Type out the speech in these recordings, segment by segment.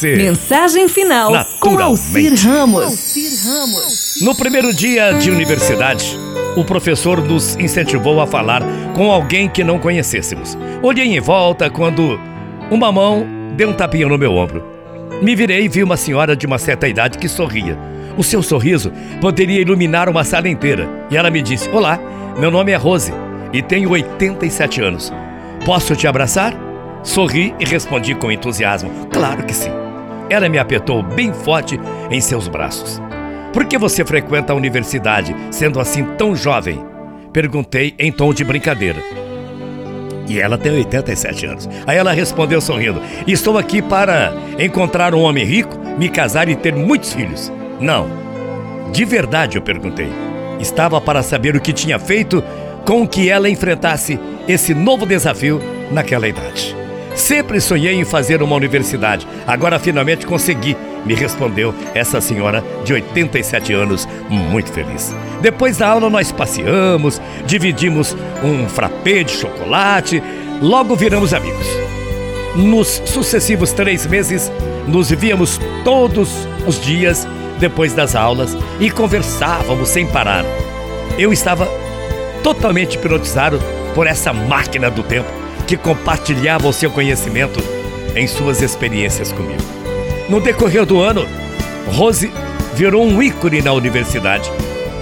você. Mensagem final com Alcir Ramos. No primeiro dia de universidade, o professor nos incentivou a falar com alguém que não conhecêssemos. Olhei em volta quando uma mão deu um tapinha no meu ombro. Me virei e vi uma senhora de uma certa idade que sorria. O seu sorriso poderia iluminar uma sala inteira. E ela me disse: Olá, meu nome é Rose e tenho 87 anos. Posso te abraçar? Sorri e respondi com entusiasmo: Claro que sim. Ela me apertou bem forte em seus braços. Por que você frequenta a universidade sendo assim tão jovem? Perguntei em tom de brincadeira. E ela tem 87 anos. Aí ela respondeu sorrindo: Estou aqui para encontrar um homem rico, me casar e ter muitos filhos. Não. De verdade, eu perguntei. Estava para saber o que tinha feito com que ela enfrentasse esse novo desafio naquela idade. Sempre sonhei em fazer uma universidade. Agora finalmente consegui, me respondeu essa senhora de 87 anos, muito feliz. Depois da aula nós passeamos, dividimos um frappé de chocolate, logo viramos amigos. Nos sucessivos três meses, nos víamos todos os dias depois das aulas e conversávamos sem parar. Eu estava totalmente hipnotizado por essa máquina do tempo que compartilhava o seu conhecimento em suas experiências comigo. No decorrer do ano, Rose virou um ícone na universidade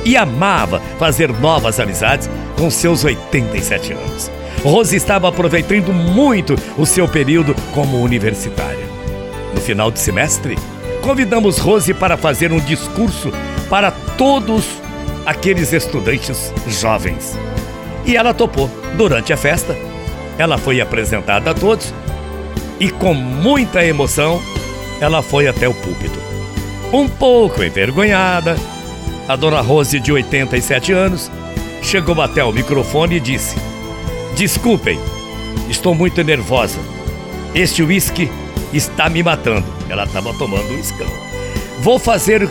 e amava fazer novas amizades com seus 87 anos. Rose estava aproveitando muito o seu período como universitária. No final do semestre, convidamos Rose para fazer um discurso para todos aqueles estudantes jovens. E ela topou. Durante a festa, ela foi apresentada a todos e, com muita emoção, ela foi até o púlpito. Um pouco envergonhada, a dona Rose, de 87 anos, chegou até o microfone e disse: Desculpem, estou muito nervosa. Este uísque está me matando. Ela estava tomando uísque. Vou fazer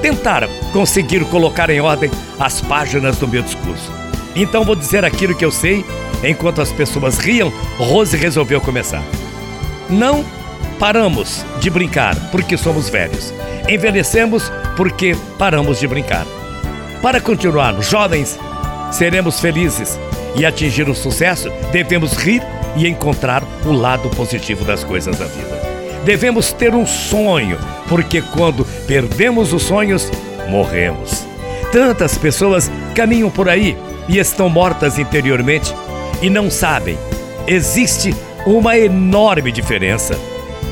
tentar conseguir colocar em ordem as páginas do meu discurso. Então vou dizer aquilo que eu sei. Enquanto as pessoas riam, Rose resolveu começar. Não paramos de brincar porque somos velhos. Envelhecemos porque paramos de brincar. Para continuarmos jovens, seremos felizes e atingir o sucesso, devemos rir e encontrar o lado positivo das coisas da vida. Devemos ter um sonho, porque quando perdemos os sonhos, morremos. Tantas pessoas caminham por aí e estão mortas interiormente e não sabem. Existe uma enorme diferença.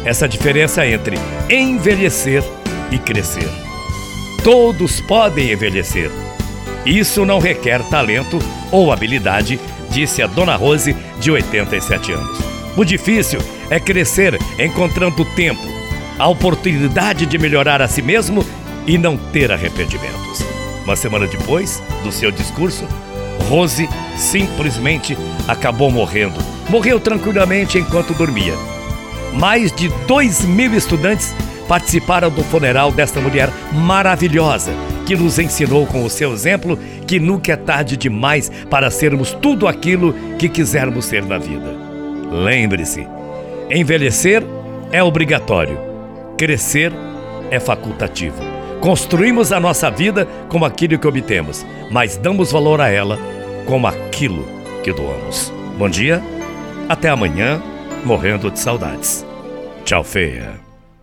Essa diferença entre envelhecer e crescer. Todos podem envelhecer. Isso não requer talento ou habilidade, disse a Dona Rose, de 87 anos. O difícil é crescer encontrando tempo, a oportunidade de melhorar a si mesmo e não ter arrependimentos. Uma semana depois do seu discurso, Rose simplesmente acabou morrendo. Morreu tranquilamente enquanto dormia. Mais de dois mil estudantes participaram do funeral desta mulher maravilhosa que nos ensinou com o seu exemplo que nunca é tarde demais para sermos tudo aquilo que quisermos ser na vida. Lembre-se: envelhecer é obrigatório, crescer é facultativo. Construímos a nossa vida com aquilo que obtemos, mas damos valor a ela com aquilo que doamos. Bom dia, até amanhã, morrendo de saudades. Tchau, feia.